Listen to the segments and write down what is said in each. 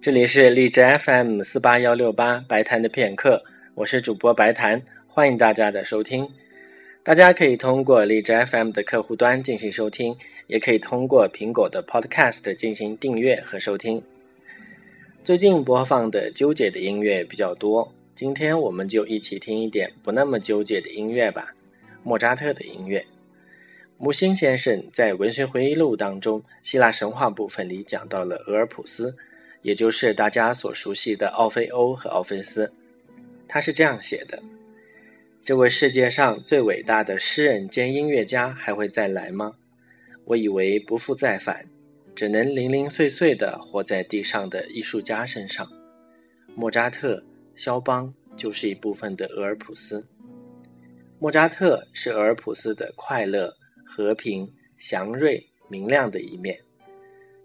这里是荔枝 FM 四八幺六八白谈的片刻，我是主播白谈，欢迎大家的收听。大家可以通过荔枝 FM 的客户端进行收听，也可以通过苹果的 Podcast 进行订阅和收听。最近播放的纠结的音乐比较多，今天我们就一起听一点不那么纠结的音乐吧。莫扎特的音乐，木心先生在文学回忆录当中希腊神话部分里讲到了俄尔普斯。也就是大家所熟悉的奥菲欧和奥菲斯，他是这样写的：“这位世界上最伟大的诗人兼音乐家还会再来吗？我以为不复再返，只能零零碎碎地活在地上的艺术家身上。莫扎特、肖邦就是一部分的俄尔普斯。莫扎特是俄尔普斯的快乐、和平、祥瑞、明亮的一面。”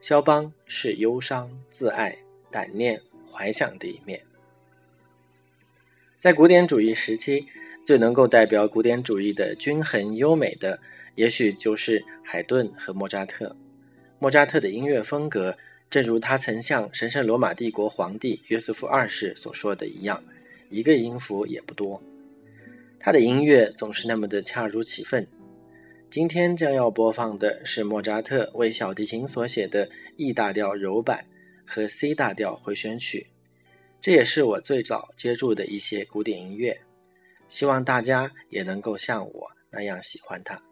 肖邦是忧伤、自爱、胆念、怀想的一面。在古典主义时期，最能够代表古典主义的均衡优美的，也许就是海顿和莫扎特。莫扎特的音乐风格，正如他曾向神圣罗马帝国皇帝约瑟夫二世所说的一样，一个音符也不多。他的音乐总是那么的恰如其分。今天将要播放的是莫扎特为小提琴所写的 E 大调柔版和 C 大调回旋曲，这也是我最早接触的一些古典音乐，希望大家也能够像我那样喜欢它。